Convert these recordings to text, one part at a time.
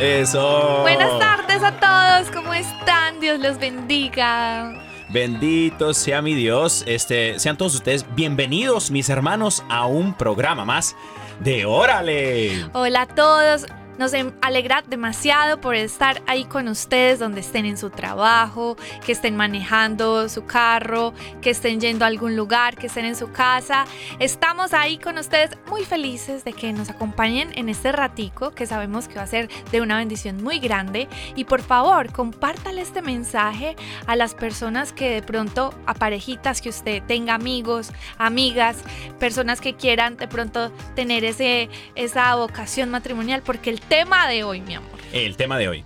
Eso. Buenas tardes a todos, ¿cómo están? Dios los bendiga. Bendito sea mi Dios. Este, sean todos ustedes bienvenidos, mis hermanos, a un programa más de Órale. Hola a todos. Nos em- alegra demasiado por estar ahí con ustedes donde estén en su trabajo, que estén manejando su carro, que estén yendo a algún lugar, que estén en su casa. Estamos ahí con ustedes muy felices de que nos acompañen en este ratico que sabemos que va a ser de una bendición muy grande. Y por favor, compártale este mensaje a las personas que de pronto, a parejitas que usted tenga amigos, amigas, personas que quieran de pronto tener ese, esa vocación matrimonial, porque el tema de hoy, mi amor, El tema de hoy.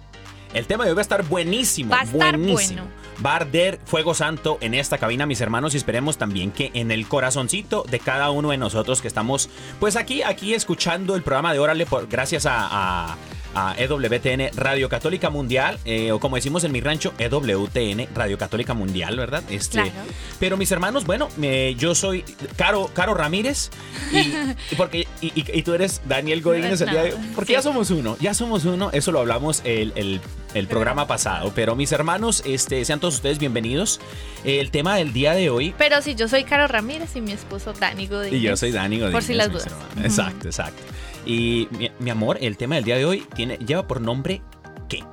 El tema de hoy va a estar buenísimo. Va a estar buenísimo. bueno. Va a arder fuego santo en esta cabina, mis hermanos, y esperemos también que en el corazoncito de cada uno de nosotros que estamos, pues aquí, aquí escuchando el programa de Órale, por, gracias a, a- a EWTN Radio Católica Mundial, eh, o como decimos en mi rancho, EWTN Radio Católica Mundial, ¿verdad? Este, Claro. Pero mis hermanos, bueno, me- yo soy Caro, Caro Ramírez, y, y porque, y, y- y tú eres Daniel Godínez el día de hoy, porque Sí. ya somos uno, ya somos uno, eso lo hablamos el, el- el programa pasado, pero mis hermanos, este, sean todos ustedes bienvenidos. El tema del día de hoy, pero si yo soy Caro Ramírez y mi esposo Dani Godínez. y yo soy Dani Godínez. Por si las dudas. Exacto, exacto. Y mi, amor, el tema del día de hoy tiene, lleva por nombre ¿qué?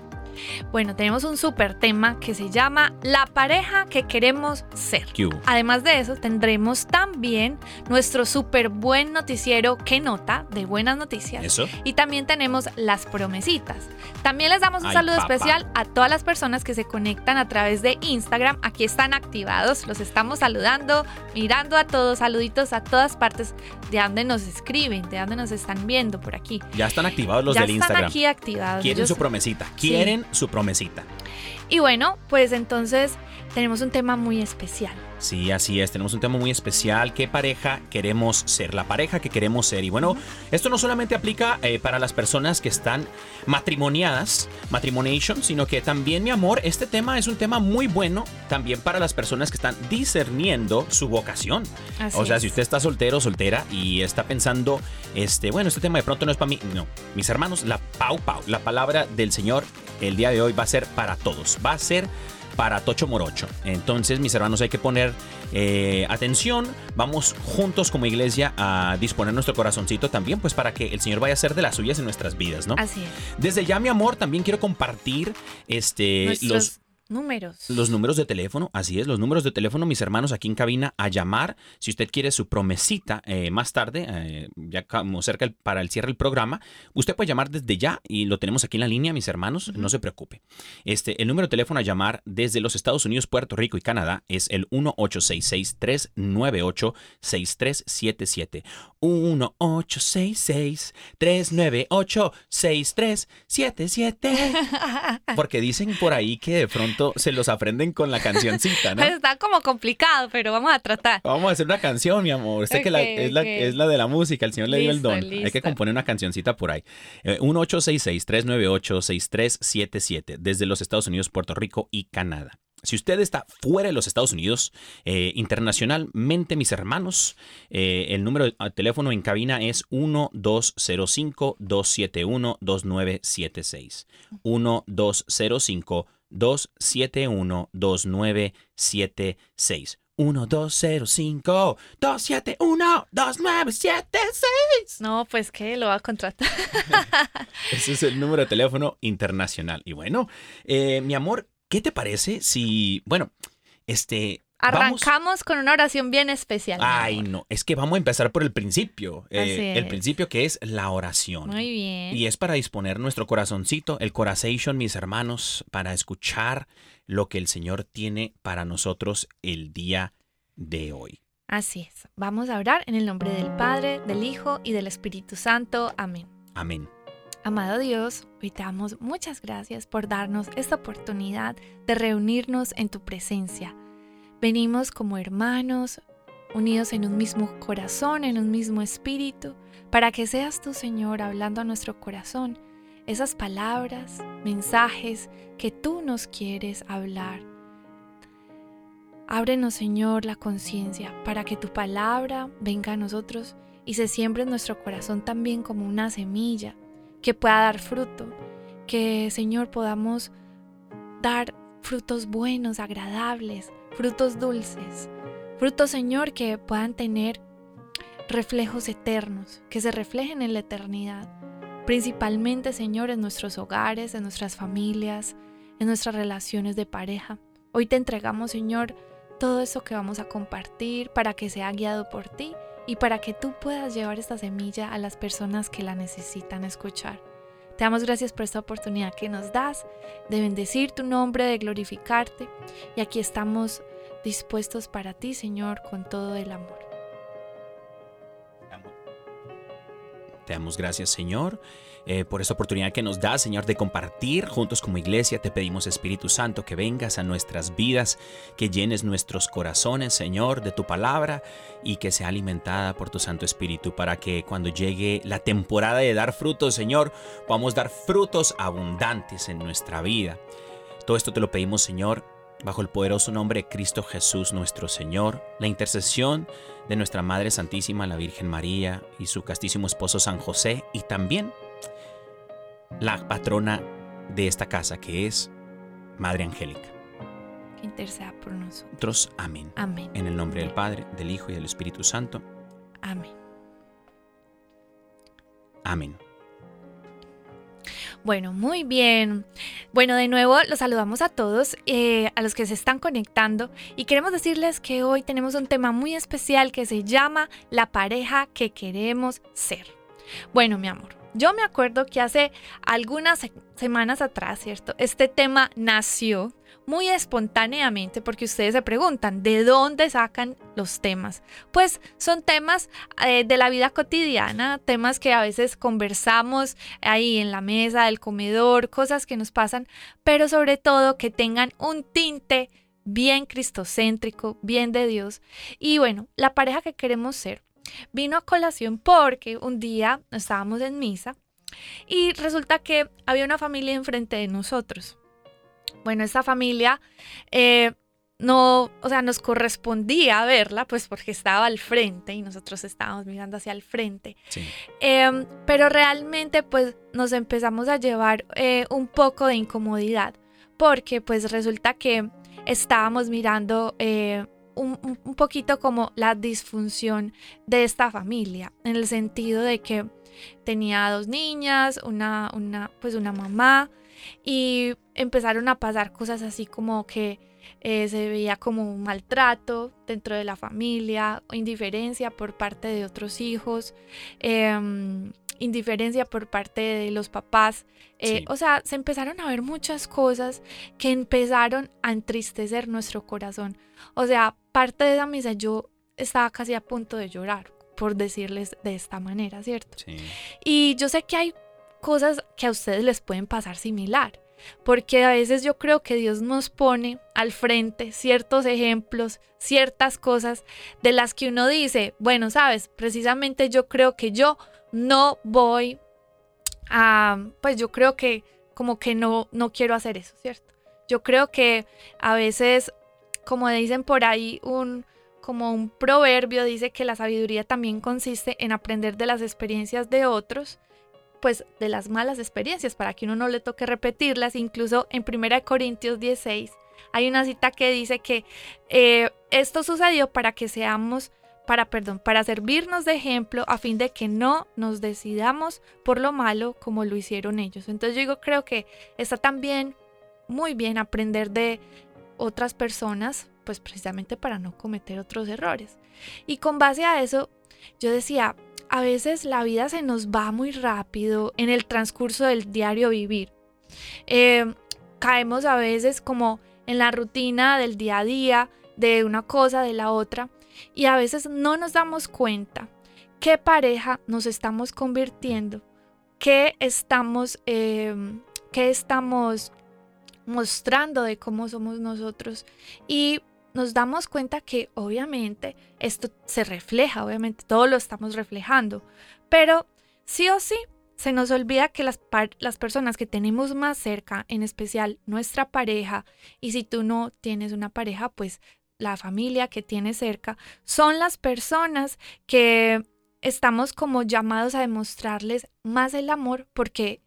Bueno, tenemos un súper tema que se llama La pareja que queremos ser. Además de eso, tendremos también nuestro súper buen noticiero que nota de buenas noticias. Eso. Y también tenemos las promesitas. También les damos un Ay, saludo papá. especial a todas las personas que se conectan a través de Instagram. Aquí están activados, los estamos saludando, mirando a todos, saluditos a todas partes de donde nos escriben, de donde nos están viendo por aquí. Ya están activados los ya del están Instagram. aquí activados. Quieren ellos- su promesita. Quieren su promesita. Y bueno, pues entonces tenemos un tema muy especial. Sí, así es. Tenemos un tema muy especial. ¿Qué pareja queremos ser? La pareja que queremos ser. Y bueno, esto no solamente aplica eh, para las personas que están matrimoniadas, matrimoniation, sino que también, mi amor, este tema es un tema muy bueno también para las personas que están discerniendo su vocación. Así o sea, es. si usted está soltero soltera y está pensando, este, bueno, este tema de pronto no es para mí. No, mis hermanos, la pau pau, la palabra del Señor el día de hoy va a ser para todos. Va a ser para Tocho Morocho. Entonces, mis hermanos, hay que poner eh, atención. Vamos juntos como iglesia a disponer nuestro corazoncito también, pues para que el Señor vaya a hacer de las suyas en nuestras vidas, ¿no? Así es. Desde ya, mi amor, también quiero compartir este, Nuestros los, números. los números de teléfono, así es, los números de teléfono, mis hermanos, aquí en cabina a llamar. Si usted quiere su promesita eh, más tarde, eh, ya como cerca el- para el cierre del programa, usted puede llamar desde ya y lo tenemos aquí en la línea, mis hermanos, no se preocupe. Este, el número de teléfono a llamar desde los Estados Unidos, Puerto Rico y Canadá es el 1866-398-6377. 1866-398-6377. Porque dicen por ahí que de pronto se los aprenden con la cancioncita, ¿no? Pues está como complicado, pero vamos a tratar. Vamos a hacer una canción, mi amor. Usted que la- es, la, es la de la música, el Señor le dio el Listo, don. Hay que listo. componer una cancioncita por ahí. Eh, 1866-398-6377 desde los Estados Unidos, Puerto Rico y Canadá. Si usted está fuera de los Estados Unidos, eh, internacionalmente, mis hermanos, eh, el número de teléfono en cabina es 1205-271-2976. 1205 271 2976. 1205 271 2976. No, pues que lo va a contratar. Ese es el número de teléfono internacional. Y bueno, eh, mi amor, ¿qué te parece si, bueno, este... vamos- Arrancamos con una oración bien especial. Ay, no, es que vamos a empezar por el principio. eh, el principio que es la oración. Muy bien. Y es para disponer nuestro corazoncito, el corazón, mis hermanos, para escuchar lo que el Señor tiene para nosotros el día de hoy. Así es. Vamos a orar en el nombre del Padre, del Hijo y del Espíritu Santo. Amén. Amén. Amado Dios, hoy te damos muchas gracias por darnos esta oportunidad de reunirnos en tu presencia. Venimos como hermanos, unidos en un mismo corazón, en un mismo espíritu, para que seas tú, Señor, hablando a nuestro corazón esas palabras, mensajes que tú nos quieres hablar. Ábrenos, Señor, la conciencia para que tu palabra venga a nosotros y se siembre en nuestro corazón también como una semilla que pueda dar fruto, que Señor podamos dar frutos buenos, agradables, frutos dulces, frutos Señor que puedan tener reflejos eternos, que se reflejen en la eternidad, principalmente Señor en nuestros hogares, en nuestras familias, en nuestras relaciones de pareja. Hoy te entregamos Señor todo eso que vamos a compartir para que sea guiado por ti y para que tú puedas llevar esta semilla a las personas que la necesitan escuchar. Te damos gracias por esta oportunidad que nos das de bendecir tu nombre, de glorificarte y aquí estamos dispuestos para ti, Señor, con todo el amor. Te damos gracias, Señor, eh, por esta oportunidad que nos das, Señor, de compartir juntos como iglesia. Te pedimos, Espíritu Santo, que vengas a nuestras vidas, que llenes nuestros corazones, Señor, de tu palabra y que sea alimentada por tu Santo Espíritu para que cuando llegue la temporada de dar frutos, Señor, podamos dar frutos abundantes en nuestra vida. Todo esto te lo pedimos, Señor, bajo el poderoso nombre de Cristo Jesús nuestro Señor, la intercesión de nuestra Madre Santísima, la Virgen María, y su castísimo esposo San José, y también la patrona de esta casa, que es Madre Angélica. Que interceda por nosotros. Amén. Amén. En el nombre del Padre, del Hijo y del Espíritu Santo. Amén. Amén. Bueno, muy bien. Bueno, de nuevo los saludamos a todos, eh, a los que se están conectando y queremos decirles que hoy tenemos un tema muy especial que se llama la pareja que queremos ser. Bueno, mi amor, yo me acuerdo que hace algunas se- semanas atrás, ¿cierto? Este tema nació muy espontáneamente porque ustedes se preguntan, ¿de dónde sacan los temas? Pues son temas eh, de la vida cotidiana, temas que a veces conversamos ahí en la mesa del comedor, cosas que nos pasan, pero sobre todo que tengan un tinte bien cristocéntrico, bien de Dios. Y bueno, la pareja que queremos ser vino a colación porque un día estábamos en misa y resulta que había una familia enfrente de nosotros. Bueno, esta familia eh, no, o sea, nos correspondía verla, pues porque estaba al frente y nosotros estábamos mirando hacia el frente. Sí. Em, pero realmente pues nos empezamos a llevar eh, un poco de incomodidad porque pues resulta que estábamos mirando eh, un, un- un poquito como la disfunción de esta familia en el sentido de que tenía dos niñas, una, una, pues una mamá y empezaron a pasar cosas así como que eh, se veía como un maltrato dentro de la familia, indiferencia por parte de otros hijos, em, indiferencia por parte de los papás. eh, Sí. O sea, se empezaron a ver muchas cosas que empezaron a entristecer nuestro corazón. O sea, parte de esa misa yo estaba casi a punto de llorar, por decirles de esta manera, ¿cierto? Sí. Y yo sé que hay cosas que a ustedes les pueden pasar similar, porque a veces yo creo que Dios nos pone al frente ciertos ejemplos, ciertas cosas de las que uno dice, bueno, sabes, precisamente yo creo que yo no voy a, pues yo creo que como que no, no quiero hacer eso, ¿cierto? Yo creo que a veces, como dicen por ahí, un, como un proverbio dice que la sabiduría también consiste en aprender de las experiencias de otros pues de las malas experiencias para que uno no le toque repetirlas. Incluso en 1 Corintios 16 hay una cita que dice que eh, esto sucedió para que seamos, para, perdón, para servirnos de ejemplo a fin de que no nos decidamos por lo malo como lo hicieron ellos. Entonces yo digo, creo que está también muy bien aprender de otras personas, pues precisamente para no cometer otros errores. Y con base a eso, yo decía, a veces la vida se nos va muy rápido en el transcurso del diario vivir. Eh, caemos a veces como en la rutina del día a día, de una cosa, de la otra, y a veces no nos damos cuenta qué pareja nos estamos convirtiendo, qué estamos, em, qué estamos mostrando de cómo somos nosotros. Y nos damos cuenta que obviamente esto se refleja, obviamente todo lo estamos reflejando, pero sí o sí se nos olvida que las, las personas que tenemos más cerca, en especial nuestra pareja, y si tú no tienes una pareja, pues la familia que tienes cerca, son las personas que estamos como llamados a demostrarles más el amor porque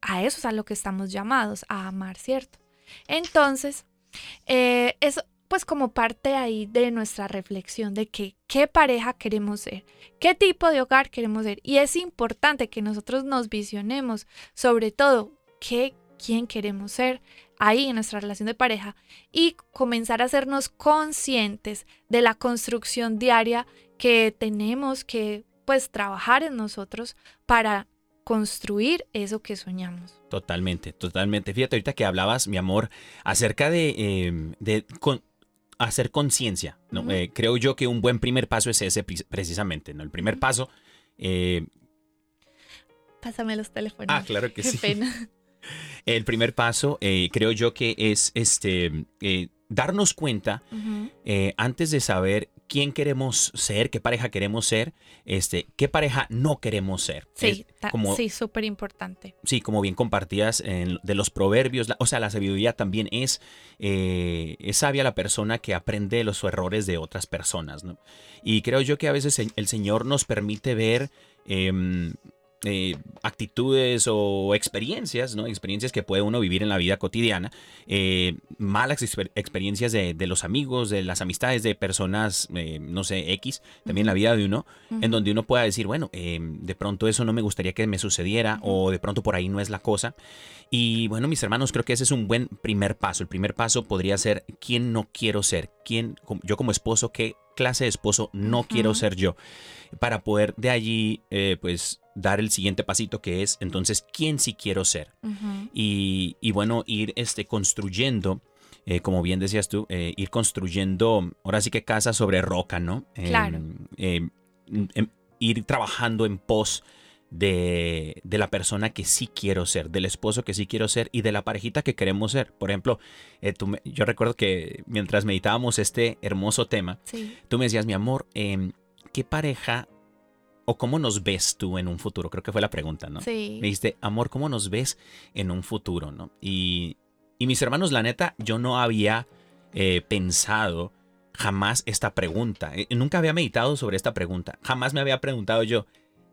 a eso es a lo que estamos llamados, a amar, ¿cierto? Entonces, eh, eso pues como parte ahí de nuestra reflexión de que qué pareja queremos ser, qué tipo de hogar queremos ser. Y es importante que nosotros nos visionemos sobre todo qué, quién queremos ser ahí en nuestra relación de pareja y comenzar a hacernos conscientes de la construcción diaria que tenemos que pues trabajar en nosotros para construir eso que soñamos. Totalmente, totalmente. Fíjate ahorita que hablabas, mi amor, acerca de, de hacer conciencia. ¿no? Eh, creo yo que un buen primer paso es ese precisamente. ¿no? El primer paso... Eh, Pásame los teléfonos. Ah, claro que Qué sí. Pena. El primer paso eh, creo yo que es este darnos cuenta antes de saber quién queremos ser, qué pareja queremos ser, este, qué pareja no queremos ser. Sí, sí, súper importante. Sí, como bien compartías de los proverbios, o sea, la sabiduría también es, eh, es sabia la persona que aprende los errores de otras personas, ¿no? Y creo yo que a veces el Señor nos permite ver em, eh, actitudes o experiencias, ¿no? Experiencias que puede uno vivir en la vida cotidiana, eh, malas experiencias de, los amigos, de las amistades de personas, eh, no sé, X, también la vida de uno, en donde uno pueda decir, bueno, de pronto eso no me gustaría que me sucediera o de pronto por ahí no es la cosa. Y bueno, mis hermanos, creo que ese es un buen primer paso. El primer paso podría ser quién no quiero ser, quién, yo como esposo, qué clase de esposo no quiero ser yo, para poder de allí, pues, dar el siguiente pasito que es entonces quién sí quiero ser. y, bueno, ir este, construyendo, eh, como bien decías tú, eh, ir construyendo, ahora sí que casa sobre roca, ¿no? Em, claro. Em, em, ir trabajando en pos de, la persona que sí quiero ser, del esposo que sí quiero ser y de la parejita que queremos ser. Por ejemplo, eh, yo recuerdo que mientras meditábamos este hermoso tema, tú me decías, mi amor, ¿qué pareja ¿O cómo nos ves tú en un futuro? Creo que fue la pregunta, ¿no? Sí. Me dijiste, amor, ¿cómo nos ves en un futuro, no? Y, mis hermanos, la neta, yo no había eh, pensado jamás esta pregunta. Eh, nunca había meditado sobre esta pregunta. Jamás me había preguntado yo,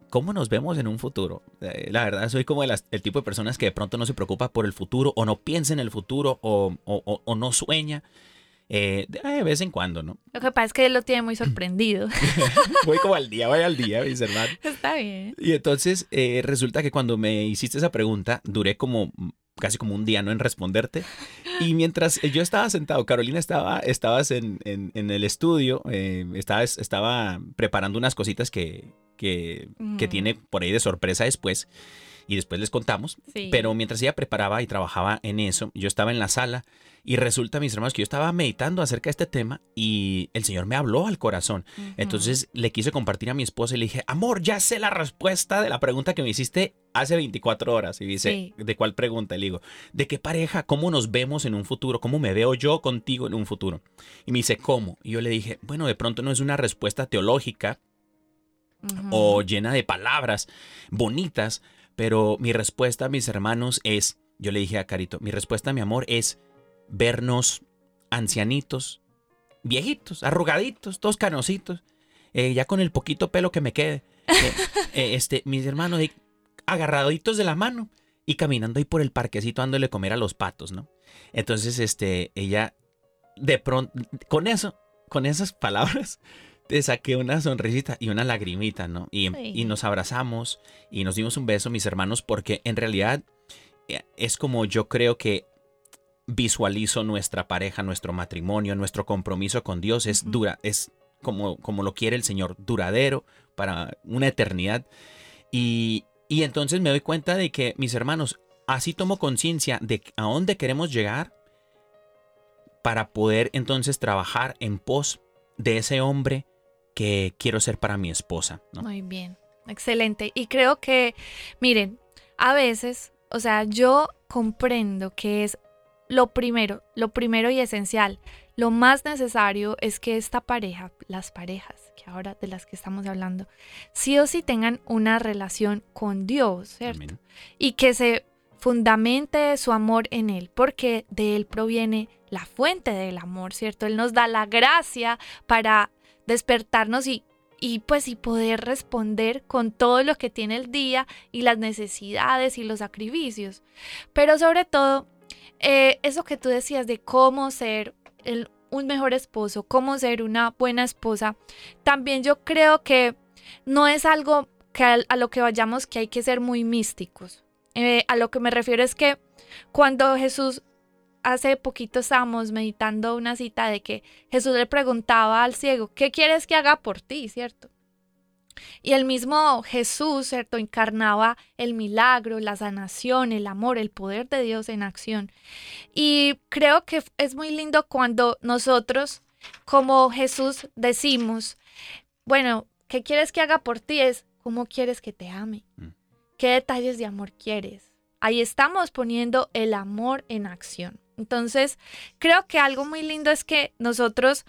¿cómo nos vemos en un futuro? Eh, la verdad, soy como el, tipo de personas que de pronto no se preocupa por el futuro o no piensa en el futuro o, o no sueña. Eh, de vez en cuando, ¿no? Lo que pasa es que él lo tiene muy sorprendido. voy como al día, voy al día, mis hermanos. Está bien. Y entonces eh, resulta que cuando me hiciste esa pregunta, duré como casi como un día no en responderte. Y mientras yo estaba sentado, Carolina estaba, estabas en, en, el estudio, eh, estaba preparando unas cositas que, que, que, tiene por ahí de sorpresa después. Y después les contamos. Pero mientras ella preparaba y trabajaba en eso, yo estaba en la sala y resulta, mis hermanos, que yo estaba meditando acerca de este tema y el Señor me habló al corazón. Entonces le quise compartir a mi esposa y le dije, amor, ya sé la respuesta de la pregunta que me hiciste hace 24 horas. Y dice, ¿de cuál pregunta? Le digo, ¿de qué pareja? ¿Cómo nos vemos en un futuro? ¿Cómo me veo yo contigo en un futuro? Y me dice, ¿cómo? Y yo le dije, bueno, de pronto no es una respuesta teológica o llena de palabras bonitas, pero mi respuesta, mis hermanos, es, yo le dije a Carito, mi respuesta, mi amor, es vernos ancianitos, viejitos, arrugaditos, todos canositos, eh, ya con el poquito pelo que me quede. Eh, eh, este, mis hermanos, agarraditos de la mano y caminando ahí por el parquecito dándole comer a los patos, ¿no? Entonces, este, ella de pronto, con eso, con esas palabras, te saqué una sonrisita y una lagrimita, ¿no? Y, Sí. y nos abrazamos y nos dimos un beso, mis hermanos, porque en realidad eh, es como yo creo que visualizo nuestra pareja, nuestro matrimonio, nuestro compromiso con Dios es dura, es como, como lo quiere el Señor, duradero para una eternidad. Y, y entonces me doy cuenta de que, mis hermanos, así tomo conciencia de a dónde queremos llegar para poder entonces trabajar en pos de ese hombre que quiero ser para mi esposa. ¿no? Muy bien, excelente. Y creo que, miren, a veces, o sea, yo comprendo que es lo primero, lo primero y esencial, lo más necesario es que esta pareja, las parejas, que ahora de las que estamos hablando, sí o sí tengan una relación con Dios, ¿cierto? Amén. y que se fundamente su amor en Él, porque de Él proviene la fuente del amor, ¿cierto? Él nos da la gracia para despertarnos y, y pues y poder responder con todo lo que tiene el día y las necesidades y los sacrificios. Pero sobre todo, eh, eso que tú decías de cómo ser el- un mejor esposo, cómo ser una buena esposa, también yo creo que no es algo que a, lo que vayamos que hay que ser muy místicos. Eh, a lo que me refiero es que cuando Jesús, hace poquito estábamos meditando una cita de que Jesús le preguntaba al ciego, ¿qué quieres que haga por ti? ¿Cierto? Y el mismo Jesús, ¿cierto? Encarnaba el milagro, la sanación, el amor, el poder de Dios en acción. Y creo que es muy lindo cuando nosotros, como Jesús, decimos, bueno, ¿qué quieres que haga por ti? Es, ¿cómo quieres que te ame? Mm. ¿Qué detalles de amor quieres? Ahí estamos poniendo el amor en acción. Entonces, creo que algo muy lindo es que nosotros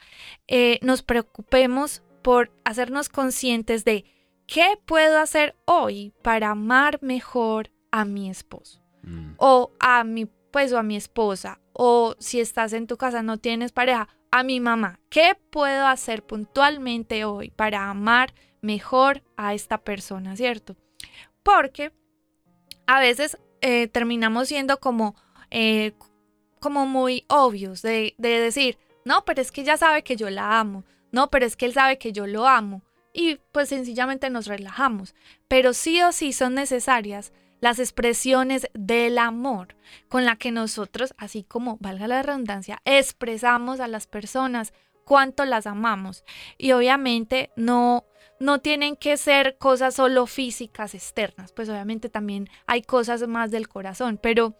eh, nos preocupemos por hacernos conscientes de qué puedo hacer hoy para amar mejor a mi esposo. Mm. o a mi pues o a mi esposa. O si estás en tu casa no tienes pareja a mi mamá. Qué puedo hacer puntualmente hoy para amar mejor a esta persona cierto porque a veces eh, terminamos siendo como eh, como muy obvios de, de decir no pero es que ella sabe que yo la amo. No pero es que él sabe que yo lo amo y pues sencillamente nos relajamos. Pero sí o sí son necesarias las expresiones del amor con la que nosotros, así como valga la redundancia, expresamos a las personas cuánto las amamos. Y obviamente no no tienen que ser cosas solo físicas externas, pues obviamente también hay cosas más del corazón, pero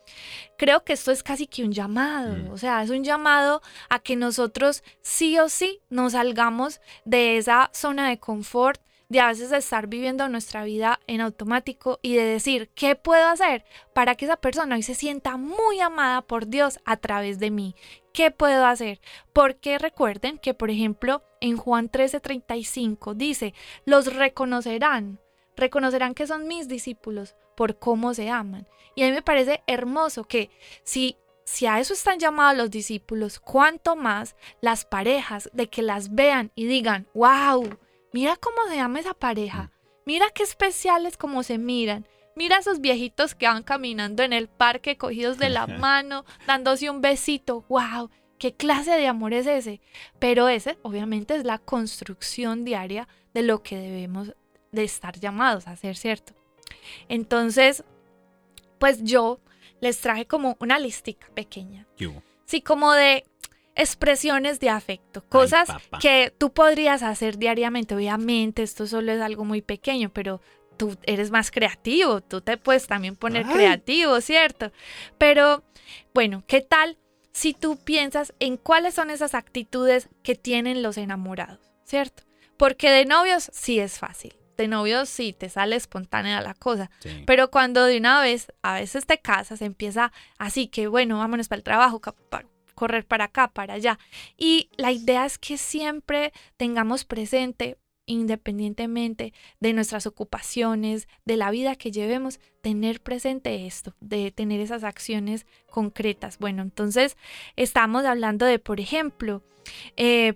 creo que esto es casi que un llamado, Mm. o sea, es un llamado a que nosotros sí o sí nos salgamos de esa zona de confort de a veces estar viviendo nuestra vida en automático y de decir, ¿qué puedo hacer para que esa persona hoy se sienta muy amada por Dios a través de mí? ¿Qué puedo hacer? Porque recuerden que, por ejemplo, en Juan 13:35 dice, los reconocerán, reconocerán que son mis discípulos por cómo se aman. Y a mí me parece hermoso que si si a eso están llamados los discípulos, cuánto más las parejas de que las vean y digan, wow, mira cómo se llama esa pareja, mira qué especiales como se miran, mira esos viejitos que van caminando en el parque cogidos de la mano, dándose un besito, wow, qué clase de amor es ese. Pero ese obviamente es la construcción diaria de lo que debemos de estar llamados a hacer, ¿cierto? Entonces, pues yo les traje como una listica pequeña sí, como de expresiones de afecto, cosas que tú podrías hacer diariamente. Obviamente, esto solo es algo muy pequeño, pero tú eres más creativo, tú te puedes también poner Ay. creativo, ¿cierto? Pero bueno, ¿qué tal si tú piensas en cuáles son esas actitudes que tienen los enamorados, ¿cierto? Porque de novios sí es fácil. De novios sí te sale espontánea la cosa. Sí. Pero cuando de una vez, a veces te casas, empieza así que, bueno, vámonos para el trabajo, correr para acá, para allá. Y la idea es que siempre tengamos presente, independientemente de nuestras ocupaciones, de la vida que llevemos, tener presente esto, de tener esas acciones concretas. Bueno, entonces estamos hablando de, por ejemplo, eh,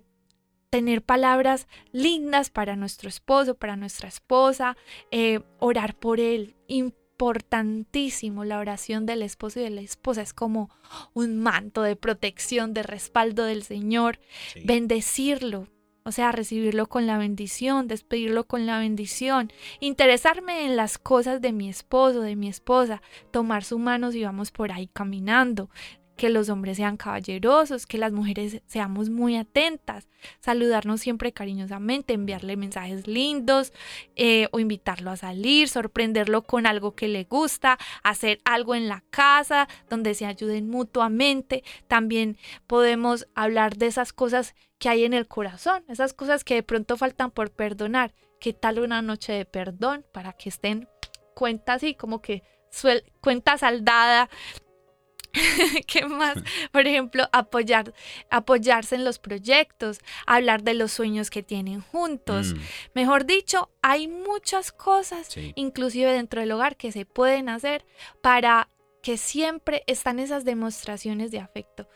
tener palabras lindas para nuestro esposo, para nuestra esposa, eh, orar por él, im- importantísimo la oración del esposo y de la esposa. Es como un manto de protección, de respaldo del Señor. Sí. Bendecirlo, o sea, recibirlo con la bendición, despedirlo con la bendición, interesarme en las cosas de mi esposo, de mi esposa, tomar su mano si vamos por ahí caminando, que los hombres sean caballerosos, que las mujeres seamos muy atentas, saludarnos siempre cariñosamente, enviarle mensajes lindos eh, o invitarlo a salir, sorprenderlo con algo que le gusta, hacer algo en la casa donde se ayuden mutuamente. También podemos hablar de esas cosas que hay en el corazón, esas cosas que de pronto faltan por perdonar. ¿Qué tal una noche de perdón para que estén cuenta así como que cuenta saldada ¿Qué más? Por ejemplo, apoyar, apoyarse en los proyectos, hablar de los sueños que tienen juntos. Mm, Mejor dicho, hay muchas cosas, sí. inclusive dentro del hogar, que se pueden hacer para que siempre están esas demostraciones de afecto.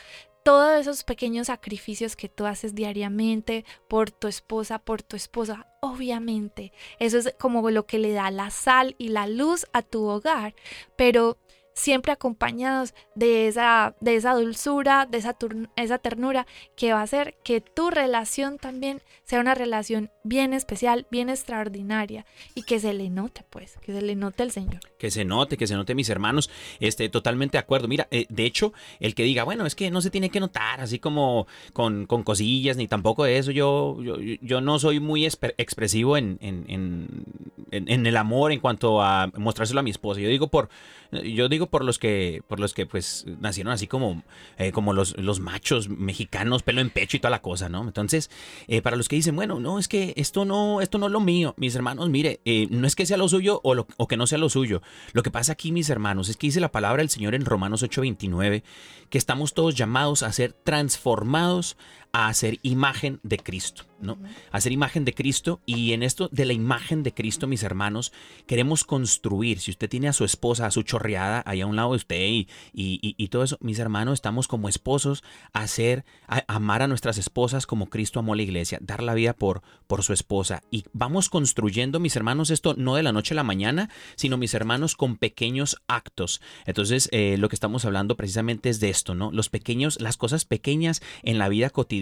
Todos esos pequeños sacrificios que tú haces diariamente por tu esposa, por tu esposa, obviamente, eso es como lo que le da la sal y la luz a tu hogar, pero siempre acompañados de esa, de esa dulzura, de esa, esa ternura que va a hacer que tu relación también sea una relación bien especial, bien extraordinaria y que se le note, pues, que se le note el Señor. Que se note, que se note mis hermanos. Este, totalmente de acuerdo. Mira, eh, de hecho, el que diga, bueno, es que no se tiene que notar así como con, con cosillas, ni tampoco eso. Yo, yo, yo no soy muy expresivo en, en, en- en el amor en cuanto a mostrárselo a mi esposa. Yo digo por, yo digo por los que, por los que pues nacieron así como, eh, como los, los machos mexicanos, pelo en pecho y toda la cosa, ¿no? Entonces, eh, para los que dicen, bueno, no, es que esto no, esto no es lo mío, mis hermanos, mire, eh, no es que sea lo suyo o, lo- o que no sea lo suyo. Lo que pasa aquí, mis hermanos, es que dice la palabra del Señor en Romanos 8:29, que estamos todos llamados a ser transformados a hacer imagen de Cristo, ¿no? A ser imagen de Cristo y en esto de la imagen de Cristo, mis hermanos, queremos construir. Si usted tiene a su esposa, a su chorreada ahí a un lado de usted y, y- y- y todo eso, mis hermanos, estamos como esposos a hacer, a amar a nuestras esposas como Cristo amó a la iglesia, dar la vida por, por su esposa. Y vamos construyendo, mis hermanos, esto no de la noche a la mañana, sino mis hermanos con pequeños actos. Entonces, eh, lo que estamos hablando precisamente es de esto, ¿no? Los pequeños, las cosas pequeñas en la vida cotidiana,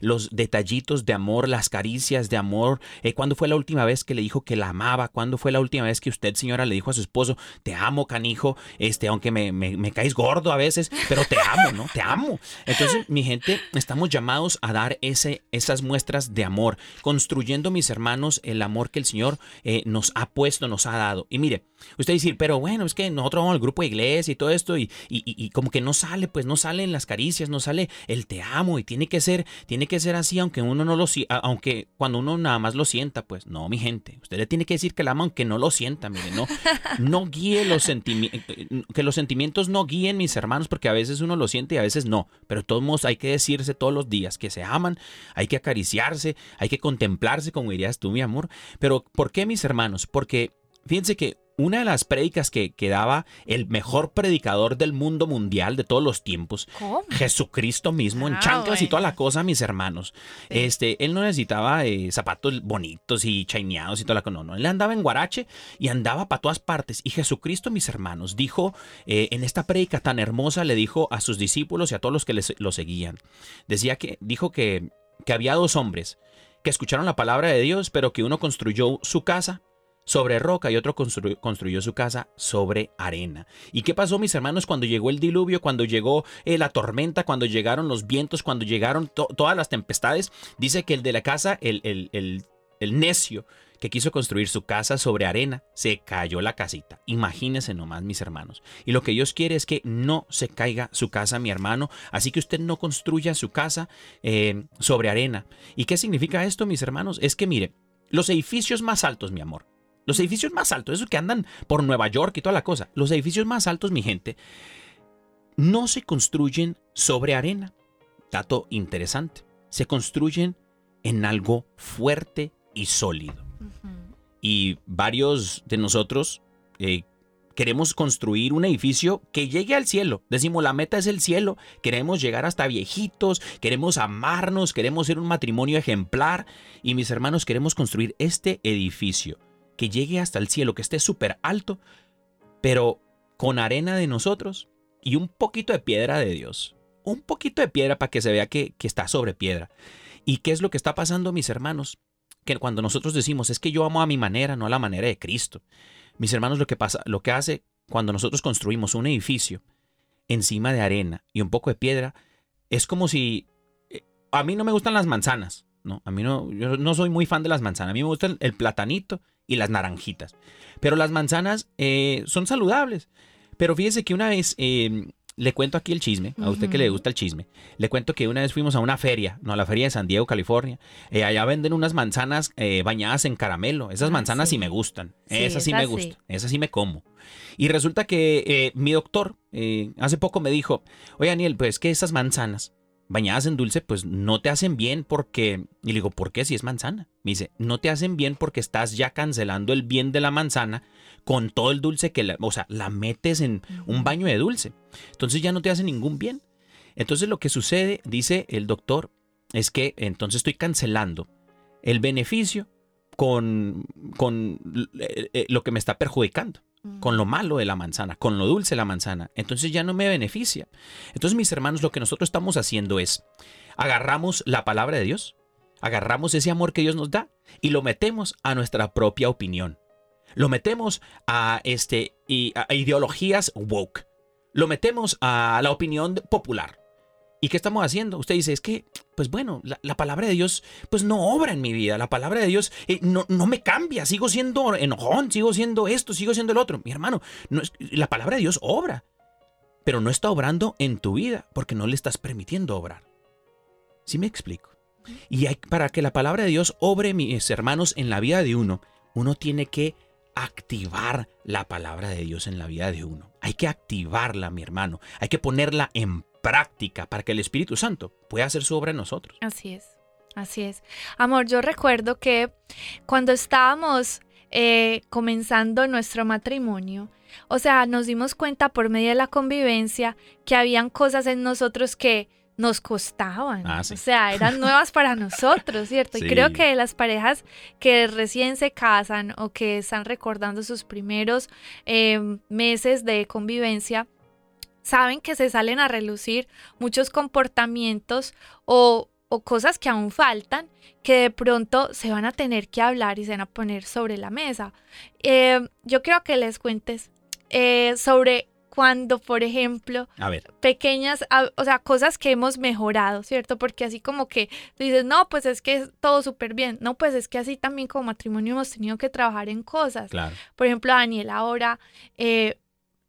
los detallitos de amor, las caricias de amor. Eh, ¿Cuándo fue la última vez que le dijo que la amaba? ¿Cuándo fue la última vez que usted, señora, le dijo a su esposo, te amo, canijo, este, aunque me, caes gordo a veces, pero te amo, ¿no? Te amo. Entonces, mi gente, estamos llamados a dar esas muestras de amor, construyendo, mis hermanos, el amor que el Señor eh, nos ha puesto, nos ha dado. Y mire, usted decir, pero bueno, es que nosotros vamos al grupo de iglesia y todo esto, y, y, y- como que no sale, pues no salen las caricias, no sale el te amo, y tiene que ser, tiene que ser así, aunque uno no lo aunque cuando uno nada más lo sienta, pues no, mi gente, usted le tiene que decir que la ama aunque no lo sienta, mire, no, no guíe los sentimientos, que los sentimientos no guíen mis hermanos, porque a veces uno lo siente y a veces no, pero de todos modos hay que decirse todos los días que se aman, hay que acariciarse, hay que contemplarse, como dirías tú, mi amor, pero ¿por qué mis hermanos? Porque fíjense que una de las prédicas que, que daba el mejor predicador del mundo mundial de todos los tiempos, ¿Cómo? Jesucristo mismo, en Ah, chanclas y toda la cosa, mis hermanos. Este, él no necesitaba eh, zapatos bonitos y chaineados y toda la cosa. No, no. Él andaba en guarache y andaba para todas partes. Y Jesucristo, mis hermanos, dijo eh, en esta prédica tan hermosa, le dijo a sus discípulos y a todos los que les- lo seguían. Decía que, dijo que, que había dos hombres que escucharon la palabra de Dios, pero que uno construyó su casa sobre roca y otro constru- construyó su casa sobre arena. ¿Y qué pasó, mis hermanos, cuando llegó el diluvio, cuando llegó eh, la tormenta, cuando llegaron los vientos, cuando llegaron to- todas las tempestades? Dice que el de la casa, el- el necio que quiso construir su casa sobre arena, se cayó la casita. Imagínense nomás, mis hermanos. Y lo que Dios quiere es que no se caiga su casa, mi hermano. Así que usted no construya su casa eh, sobre arena. ¿Y qué significa esto, mis hermanos? Es que, mire, los edificios más altos, mi amor, los edificios más altos, esos que andan por Nueva York y toda la cosa, los edificios más altos, mi gente, no se construyen sobre arena. Dato interesante. Se construyen en algo fuerte y sólido. Y varios de nosotros eh, queremos construir un edificio que llegue al cielo. Decimos, la meta es el cielo. Queremos llegar hasta viejitos, queremos amarnos, queremos ser un matrimonio ejemplar. Y mis hermanos, queremos construir este edificio que llegue hasta el cielo, que esté súper alto, pero con arena de nosotros y un poquito de piedra de Dios. Un poquito de piedra para que se vea que, que está sobre piedra. ¿Y qué es lo que está pasando, mis hermanos? Que cuando nosotros decimos, es que yo amo a mi manera, no a la manera de Cristo. Mis hermanos, lo que pasa, lo que hace cuando nosotros construimos un edificio encima de arena y un poco de piedra, es como si eh, a mí no me gustan las manzanas, no, a mí no, yo no soy muy fan de las manzanas, a mí me gustan el platanito y las naranjitas, pero las manzanas eh, son saludables. Pero fíjese que una vez eh, le cuento aquí el chisme, a usted que le gusta el chisme. Le cuento que una vez fuimos a una feria, no, a la feria de San Diego, California. Eh, allá venden unas manzanas eh, bañadas en caramelo. Esas Ah, manzanas sí. sí. me gustan. Sí, esas sí me gustan. Esas sí me como. Y resulta que mi doctor hace poco me dijo, oye Daniel, pues que esas manzanas bañadas en dulce, pues no te hacen bien porque... Y le digo, ¿por qué si es manzana? Me dice, no te hacen bien porque estás ya cancelando el bien de la manzana con todo el dulce que, la, o sea, la metes en un baño de dulce. Entonces ya no te hace ningún bien. Entonces lo que sucede, dice el doctor, es que entonces estoy cancelando el beneficio con, con eh, eh, lo que me está perjudicando, con lo malo de la manzana, con lo dulce de la manzana. Entonces ya no me beneficia. Entonces mis hermanos, lo que nosotros estamos haciendo es, agarramos la palabra de Dios, agarramos ese amor que Dios nos da y lo metemos a nuestra propia opinión. Lo metemos a, este, ideologías woke. Lo metemos a la opinión popular. ¿Y qué estamos haciendo? Usted dice, es que, pues bueno, la, la palabra de Dios, pues no obra en mi vida. La palabra de Dios eh, no, no me cambia. Sigo siendo enojón, sigo siendo esto, sigo siendo el otro. Mi hermano, no es- la palabra de Dios obra. Pero no está obrando en tu vida porque no le estás permitiendo obrar. ¿Sí me explico? Y hay- para que la palabra de Dios obre, mis hermanos, en la vida de uno, uno tiene que activar la palabra de Dios en la vida de uno. Hay que activarla, mi hermano. Hay que ponerla en práctica para que el Espíritu Santo pueda hacer su obra en nosotros. Así es, así es. Amor, yo recuerdo que cuando estábamos eh, comenzando nuestro matrimonio, o sea, nos dimos cuenta por medio de la convivencia que habían cosas en nosotros que nos costaban. Ah, sí. O sea, eran nuevas para nosotros, ¿cierto? Sí. Y creo que las parejas que recién se casan o que están recordando sus primeros eh, meses de convivencia, saben que se salen a relucir muchos comportamientos o, o cosas que aún faltan que de pronto se van a tener que hablar y se van a poner sobre la mesa. Eh, yo quiero que les cuentes eh, sobre cuando, por ejemplo, A ver, pequeñas, a- o sea, cosas que hemos mejorado, ¿cierto? Porque así como que dices, no, pues es que es todo súper bien. No, pues es que así también como matrimonio hemos tenido que trabajar en cosas. claro. Por ejemplo, Daniel ahora, eh,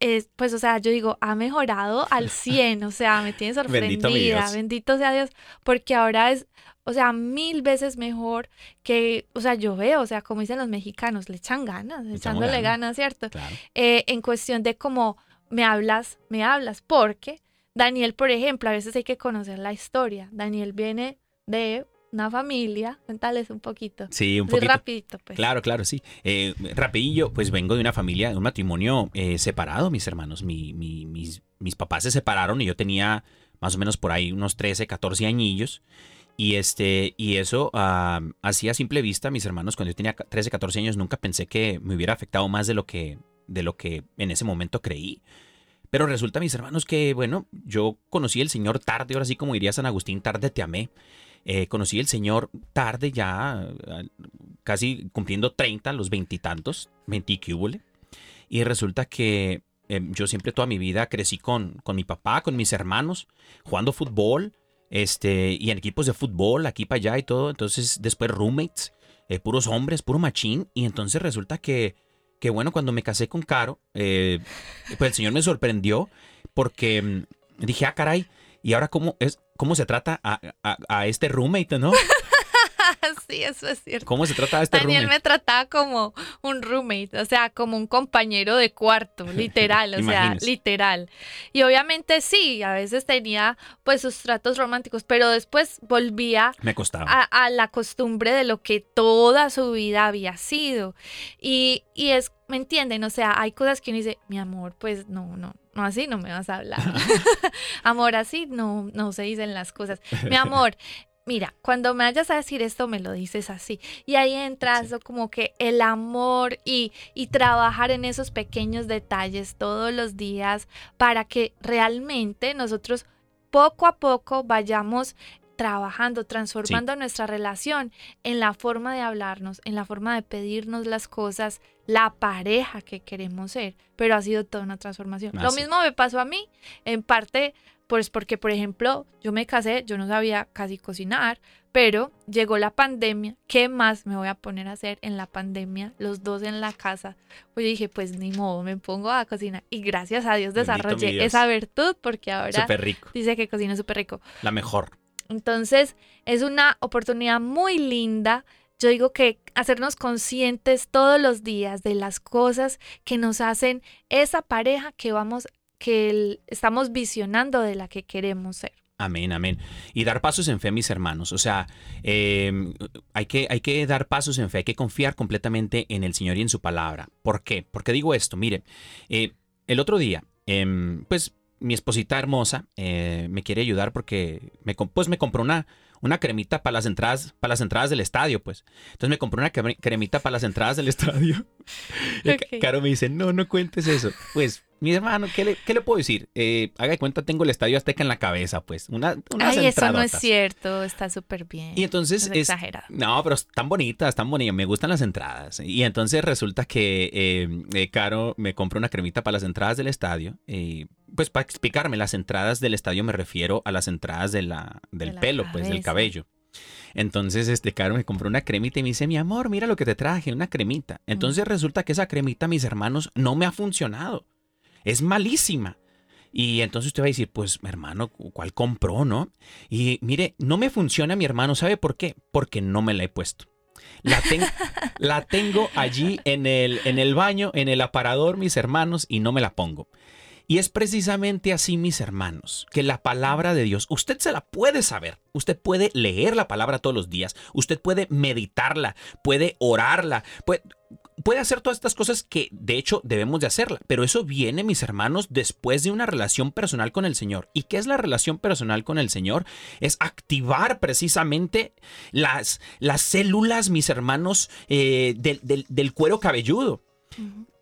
es, pues, o sea, yo digo, ha mejorado al 100, o sea, me tiene sorprendida, bendito sea Dios, porque ahora es, o sea, mil veces mejor que, o sea, yo veo, o sea, como dicen los mexicanos, le echan ganas, echándole ganas. ganas, ¿cierto? Claro. Eh, en cuestión de cómo me hablas, me hablas, porque Daniel, por ejemplo, a veces hay que conocer la historia. Daniel viene de una familia, cuéntales un poquito. Sí, un poquito. rapidito, pues. Claro, claro, sí. Eh, rapidillo, pues vengo de una familia, de un matrimonio eh, separado, mis hermanos. Mi- mi- mis, mis papás se separaron y yo tenía más o menos por ahí unos 13, 14 añillos. Y, este, y eso ah, así a simple vista, mis hermanos, cuando yo tenía 13, 14 años, nunca pensé que me hubiera afectado más de lo que, de lo que en ese momento creí. Pero resulta, mis hermanos, que bueno, yo conocí al Señor tarde, ahora sí como diría San Agustín, tarde te amé. Eh, conocí al Señor tarde ya, casi cumpliendo 30, los veintitantos, veintiquíbule. Y resulta que eh, yo siempre toda mi vida crecí con, con mi papá, con mis hermanos, jugando fútbol, este, y en equipos de fútbol, aquí para allá y todo. Entonces, después roommates, eh, puros hombres, puro machín. Y entonces resulta que, que bueno, cuando me casé con Caro, eh, pues el Señor me sorprendió porque mm, dije, ah, caray, ¿y ahora cómo, es, cómo se trata a, a- a este roommate, no? sí, eso es cierto. ¿Cómo se trata a este Daniel roommate? me trataba como un roommate, o sea, como un compañero de cuarto, literal, o sea, literal. Y obviamente sí, a veces tenía pues sus tratos románticos, pero después volvía Me costaba. a, a la costumbre de lo que toda su vida había sido. Y, y es, ¿me entienden? O sea, hay cosas que uno dice, mi amor, pues no, no, no así no me vas a hablar. amor, así no, no se dicen las cosas. Mi amor, mira, cuando me vayas a decir esto, me lo dices así. Y ahí entra Sí. eso como que el amor y, y trabajar en esos pequeños detalles todos los días para que realmente nosotros poco a poco vayamos trabajando, transformando nuestra relación en la forma de hablarnos, en la forma de pedirnos las cosas, la pareja que queremos ser. Pero ha sido toda una transformación. Ah, Lo sí. mismo me pasó a mí, en parte pues porque, por ejemplo, yo me casé, yo no sabía casi cocinar, pero llegó la pandemia. ¿Qué más me voy a poner a hacer en la pandemia? Los dos en la casa. Pues yo dije, pues ni modo, me pongo a cocinar. Y gracias a Dios desarrollé Dios. esa virtud porque ahora Súper rico. dice que cocina súper rico. La mejor. Entonces, es una oportunidad muy linda. Yo digo que hacernos conscientes todos los días de las cosas que nos hacen esa pareja que vamos que estamos visionando de la que queremos ser. Amén, amén. Y dar pasos en fe, mis hermanos. O sea, eh, hay, que, hay que dar pasos en fe, hay que confiar completamente en el Señor y en su palabra. ¿Por qué? Porque digo esto, mire, eh, el otro día, em, pues mi esposita hermosa eh, me quiere ayudar porque me, pues, me compró una, una cremita para las entradas, para las entradas del estadio, pues. Entonces me compró una cremi- cremita para las entradas del estadio. Y Ca- Ok. Caro me dice, no, no cuentes eso. Pues, mi hermano, ¿qué le, qué le puedo decir? Eh, haga de cuenta, tengo el estadio Azteca en la cabeza, pues. Una, unas Ay, eso no es cierto, está súper bien. Y entonces es es, exagerado. no, pero están bonitas, están bonitas, me gustan las entradas. Y entonces resulta que eh, eh, Caro me compró una cremita para las entradas del estadio. Pues para explicarme, las entradas del estadio me refiero a las entradas de la, del De la pelo, pues del cabello. Entonces, este Caro me compró una cremita y me dice, mi amor, mira lo que te traje, una cremita. Mm. Entonces resulta que esa cremita, mis hermanos, no me ha funcionado. Es malísima. Y entonces usted va a decir, pues hermano, ¿cuál compró, no? Y mire, no me funciona mi hermano, ¿sabe por qué? Porque no me la he puesto. La, ten- la tengo allí en el, en el baño, en el aparador, mis hermanos, y no me la pongo. Y es precisamente así, mis hermanos, que la palabra de Dios, usted se la puede saber, usted puede leer la palabra todos los días, usted puede meditarla, puede orarla, puede, puede hacer todas estas cosas que de hecho debemos de hacerla, pero eso viene, mis hermanos, después de una relación personal con el Señor. ¿Y qué es la relación personal con el Señor? Es activar precisamente las, las células, mis hermanos, eh, del, del- del cuero cabelludo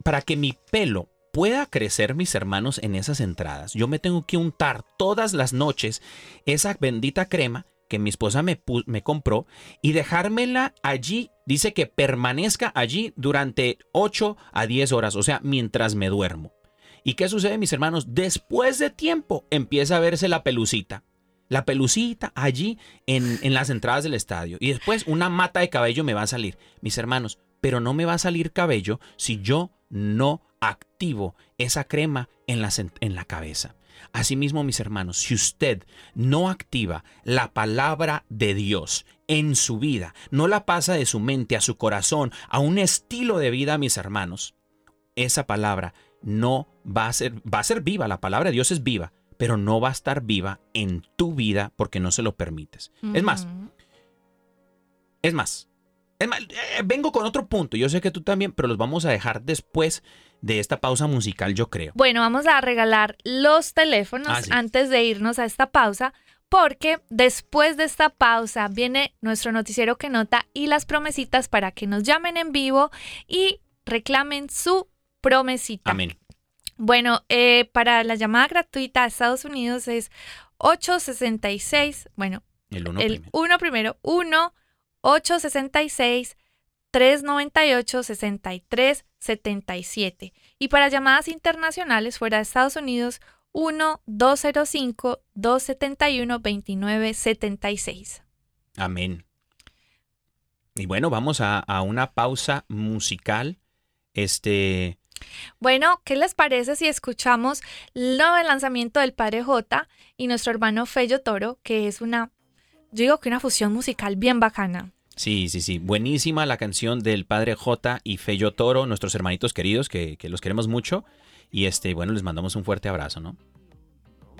para que mi pelo pueda crecer, mis hermanos, en esas entradas. Yo me tengo que untar todas las noches esa bendita crema que mi esposa me, me compró y dejármela allí. Dice que permanezca allí durante 8 a 10 horas, o sea, mientras me duermo. ¿Y qué sucede, mis hermanos? Después de tiempo empieza a verse la pelucita. La pelucita allí en, en las entradas del estadio. Y después una mata de cabello me va a salir. Mis hermanos, pero no me va a salir cabello si yo no activo esa crema en la, en la cabeza. Asimismo, mis hermanos, si usted no activa la palabra de Dios en su vida, no la pasa de su mente a su corazón, a un estilo de vida, mis hermanos, esa palabra no va a ser, va a ser viva, la palabra de Dios es viva, pero no va a estar viva en tu vida porque no se lo permites. Es más, es más, es más, eh, vengo con otro punto, yo sé que tú también, pero los vamos a dejar después de esta pausa musical, yo creo. Bueno, vamos a regalar los teléfonos Ah, sí. antes de irnos a esta pausa, porque después de esta pausa viene nuestro noticiero que nota y las promesitas para que nos llamen en vivo y reclamen su promesita. Amén. Bueno, eh, para la llamada gratuita a Estados Unidos es 866, bueno, El uno el primero. 1 primero, 1 866 398 63 77. Y para llamadas internacionales fuera de Estados Unidos, 1 205 271 29 76. Amén. Y bueno, vamos a, a una pausa musical. Este, Bueno, ¿qué les parece si escuchamos el nuevo lanzamiento del Padre J y nuestro hermano Fello Toro, que es una, yo digo que una fusión musical bien bacana? sí, sí, sí. Buenísima la canción del Padre J y Fello Toro, nuestros hermanitos queridos, que, que los queremos mucho. Y este, bueno, les mandamos un fuerte abrazo, ¿no?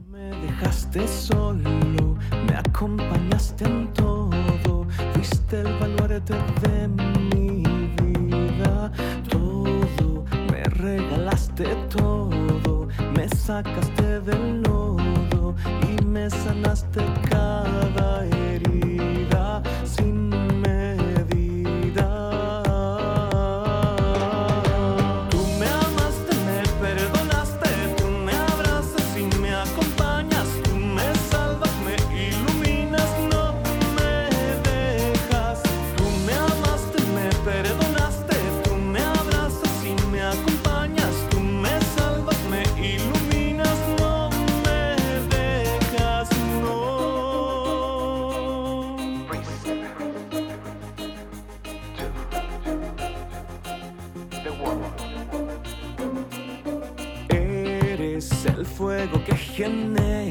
Me dejaste solo, me acompañaste en todo, fuiste el baluarte de mi vida, todo, me regalaste todo, me sacaste del lodo y me sanaste cada herida. el fuego que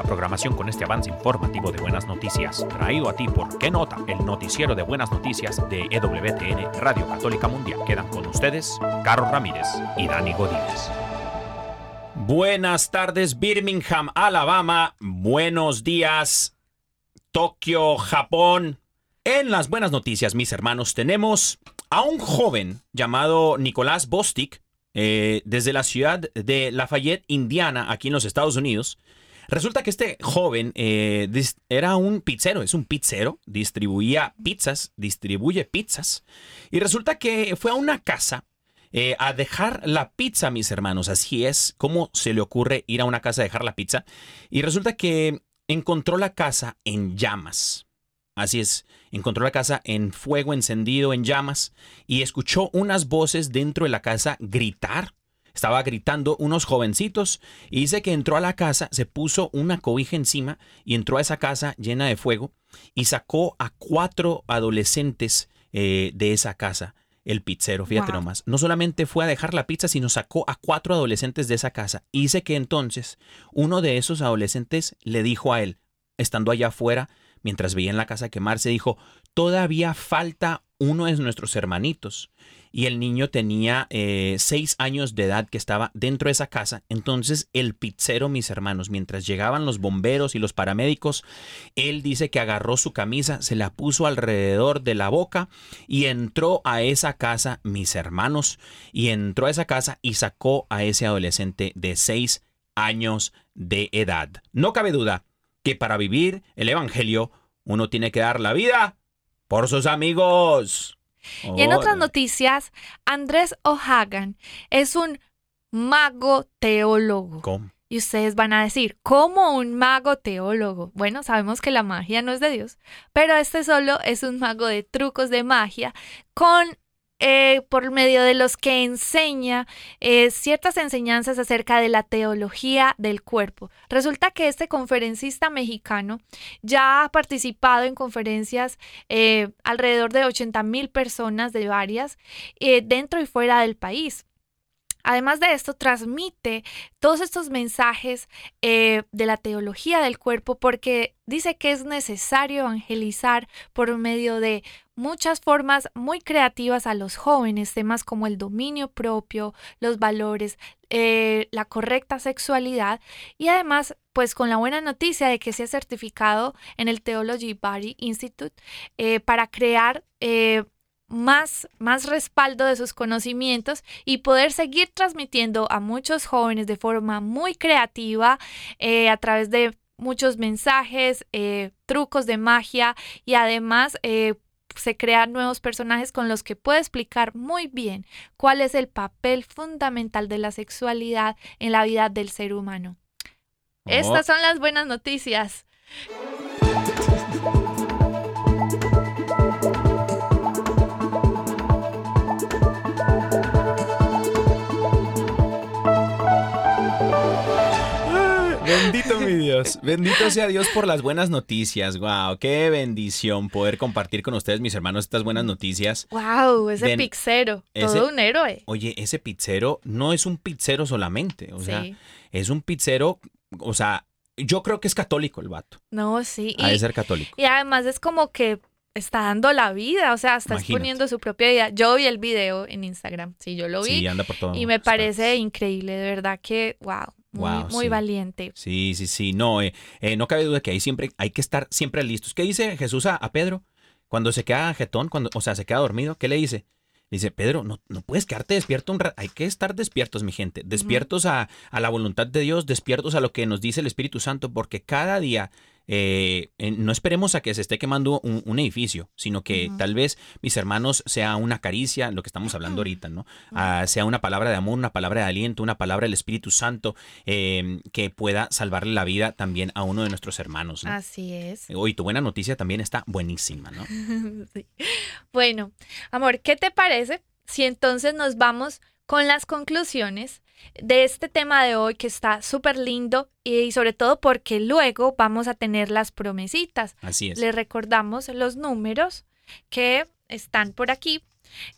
la programación con este avance informativo de buenas noticias, traído a ti por ¿Qué nota? El noticiero de buenas noticias de EWTN Radio Católica Mundial. Quedan con ustedes Carlos Ramírez y Dani Godínez. Buenas tardes, Birmingham, Alabama. Buenos días, Tokio, Japón. En las buenas noticias, mis hermanos, tenemos a un joven llamado Nicolás Bostic, eh, desde la ciudad de Lafayette, Indiana, aquí en los Estados Unidos. Resulta que este joven eh, era un pizzero, es un pizzero, distribuía pizzas, distribuye pizzas. Y resulta que fue a una casa eh, a dejar la pizza, mis hermanos. Así es, ¿cómo se le ocurre ir a una casa a dejar la pizza? Y resulta que encontró la casa en llamas. Así es, encontró la casa en fuego encendido, en llamas, y escuchó unas voces dentro de la casa gritar. Estaba gritando unos jovencitos y dice que entró a la casa, se puso una cobija encima y entró a esa casa llena de fuego y sacó a cuatro adolescentes eh, de esa casa. El pizzero, fíjate Wow. nomás. No solamente fue a dejar la pizza, sino sacó a cuatro adolescentes de esa casa. Y dice que entonces uno de esos adolescentes le dijo a él, estando allá afuera, mientras veía en la casa quemarse, dijo, todavía falta uno de nuestros hermanitos. Y el niño tenía eh, seis años de edad que estaba dentro de esa casa. Entonces el pizzero, mis hermanos, mientras llegaban los bomberos y los paramédicos, él dice que agarró su camisa, se la puso alrededor de la boca y entró a esa casa, mis hermanos, y entró a esa casa y sacó a ese adolescente de seis años de edad. No cabe duda que para vivir el Evangelio uno tiene que dar la vida por sus amigos. Y en otras noticias, Andrés O'Hagan es un mago teólogo. ¿Cómo? Y ustedes van a decir, ¿cómo un mago teólogo? Bueno, sabemos que la magia no es de Dios, pero este solo es un mago de trucos de magia con eh, por medio de los que enseña eh, ciertas enseñanzas acerca de la teología del cuerpo. Resulta que este conferencista mexicano ya ha participado en conferencias eh, alrededor de 80 mil personas de varias dentro y fuera del país. Además de esto, transmite todos estos mensajes de la teología del cuerpo porque dice que es necesario evangelizar por medio de muchas formas muy creativas a los jóvenes, temas como el dominio propio, los valores, eh, la correcta sexualidad y además pues con la buena noticia de que se ha certificado en el Theology Body Institute eh, para crear eh, más, más respaldo de sus conocimientos y poder seguir transmitiendo a muchos jóvenes de forma muy creativa a través de muchos mensajes, trucos de magia y además se crean nuevos personajes con los que puede explicar muy bien cuál es el papel fundamental de la sexualidad en la vida del ser humano. Oh. Estas son las buenas noticias. Dios. Bendito sea Dios por las buenas noticias. Wow, qué bendición poder compartir con ustedes, mis hermanos, estas buenas noticias. ¡Wow! Ese Ven, pixero, ese- todo un héroe. Oye, ese pizzero no es un pizzero solamente, o sea, es un pizzero, o sea, yo creo que es católico el vato. No, sí. Ha de Y, ser católico. y además es como que está dando la vida, o sea, está Imagínate. exponiendo su propia vida. Yo vi el video en Instagram, sí, yo lo vi. Sí, anda por todo. y me parece increíble, de verdad que, wow, muy, Wow, muy sí. valiente. Sí, sí, sí. No, eh, eh, no cabe duda que ahí siempre hay que estar siempre listos. ¿Qué dice Jesús a, a Pedro cuando se queda jetón, cuando, o sea, se queda dormido? ¿Qué le dice? Dice, Pedro, no, no puedes quedarte despierto un rato. Hay que estar despiertos, mi gente. Despiertos a, a la voluntad de Dios, despiertos a lo que nos dice el Espíritu Santo, porque cada día eh, eh, no esperemos a que se esté quemando un, un edificio, sino que tal vez, mis hermanos, sea una caricia, lo que estamos hablando ahorita, ¿no? Ah, sea una palabra de amor, una palabra de aliento, una palabra del Espíritu Santo eh, que pueda salvarle la vida también a uno de nuestros hermanos, ¿no? Así es. Hoy tu buena noticia también está buenísima, ¿no? Sí. Bueno, amor, ¿qué te parece si entonces nos vamos con las conclusiones de este tema de hoy que está súper lindo y sobre todo porque luego vamos a tener las promesitas? Así es. Les recordamos los números que están por aquí.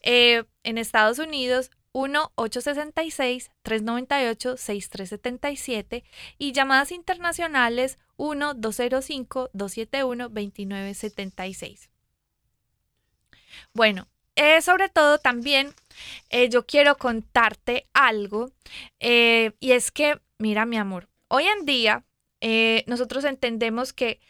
Eh, en Estados Unidos, 1-866-398-6377 y llamadas internacionales 1-205-271-2976. Bueno, eh, sobre todo también eh, yo quiero contarte algo eh, y es que, mira mi amor, hoy en día eh, nosotros entendemos que